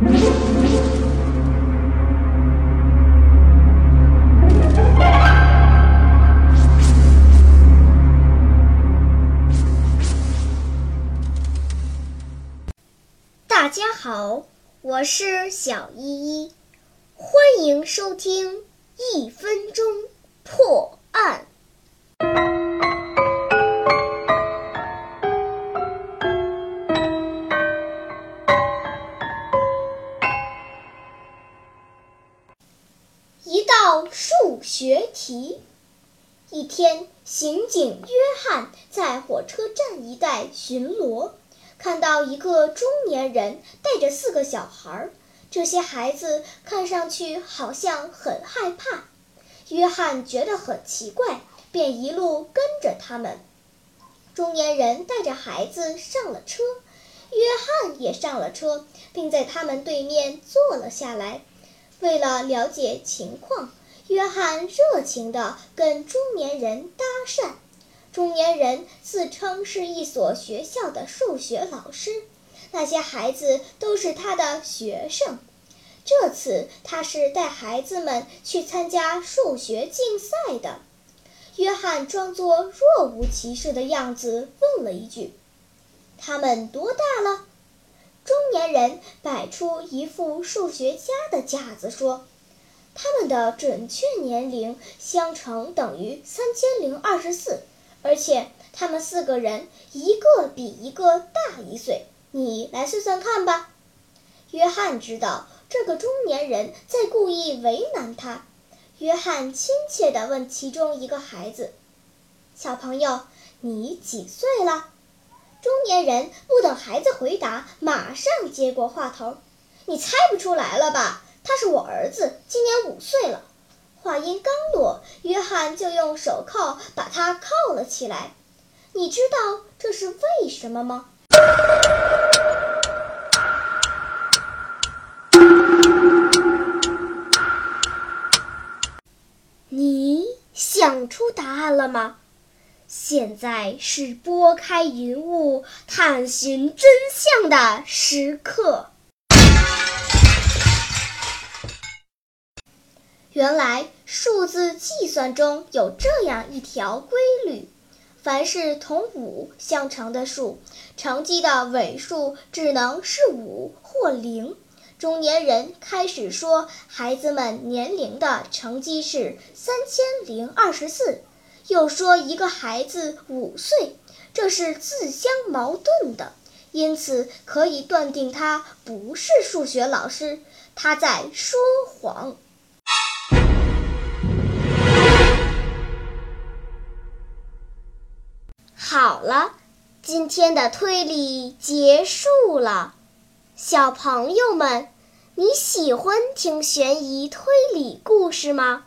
大家好，我是小依依，欢迎收听一分钟破。道数学题。一天，刑警约翰在火车站一带巡逻。看到一个中年人带着四个小孩，这些孩子看上去好像很害怕。约翰觉得很奇怪，便一路跟着他们。中年人带着孩子上了车，约翰也上了车，并在他们对面坐了下来。为了了解情况，约翰热情地跟中年人搭讪。中年人自称是一所学校的数学老师，那些孩子都是他的学生。这次他是带孩子们去参加数学竞赛的。约翰装作若无其事的样子，问了一句：“他们多大了？”中年人摆出一副数学家的架子说：“他们的准确年龄相乘等于三千零二十四。”而且他们四个人一个比一个大一岁，你来算算看吧。约翰知道这个中年人在故意为难他。约翰亲切地问其中一个孩子：“小朋友，你几岁了？”中年人不等孩子回答，马上接过话头：“你猜不出来了吧？他是我儿子，今年五岁了。”话音刚落，约翰就用手铐把他铐了起来。你知道这是为什么吗？你想出答案了吗？现在是拨开云雾探寻真相的时刻。原来数字计算中有这样一条规律：凡是同五相乘的数，乘积的尾数只能是五或零。中年人开始说，孩子们年龄的乘积是三千零二十四，又说一个孩子五岁，这是自相矛盾的，因此可以断定他不是数学老师，他在说谎。好了，今天的推理结束了。小朋友们，你喜欢听悬疑推理故事吗？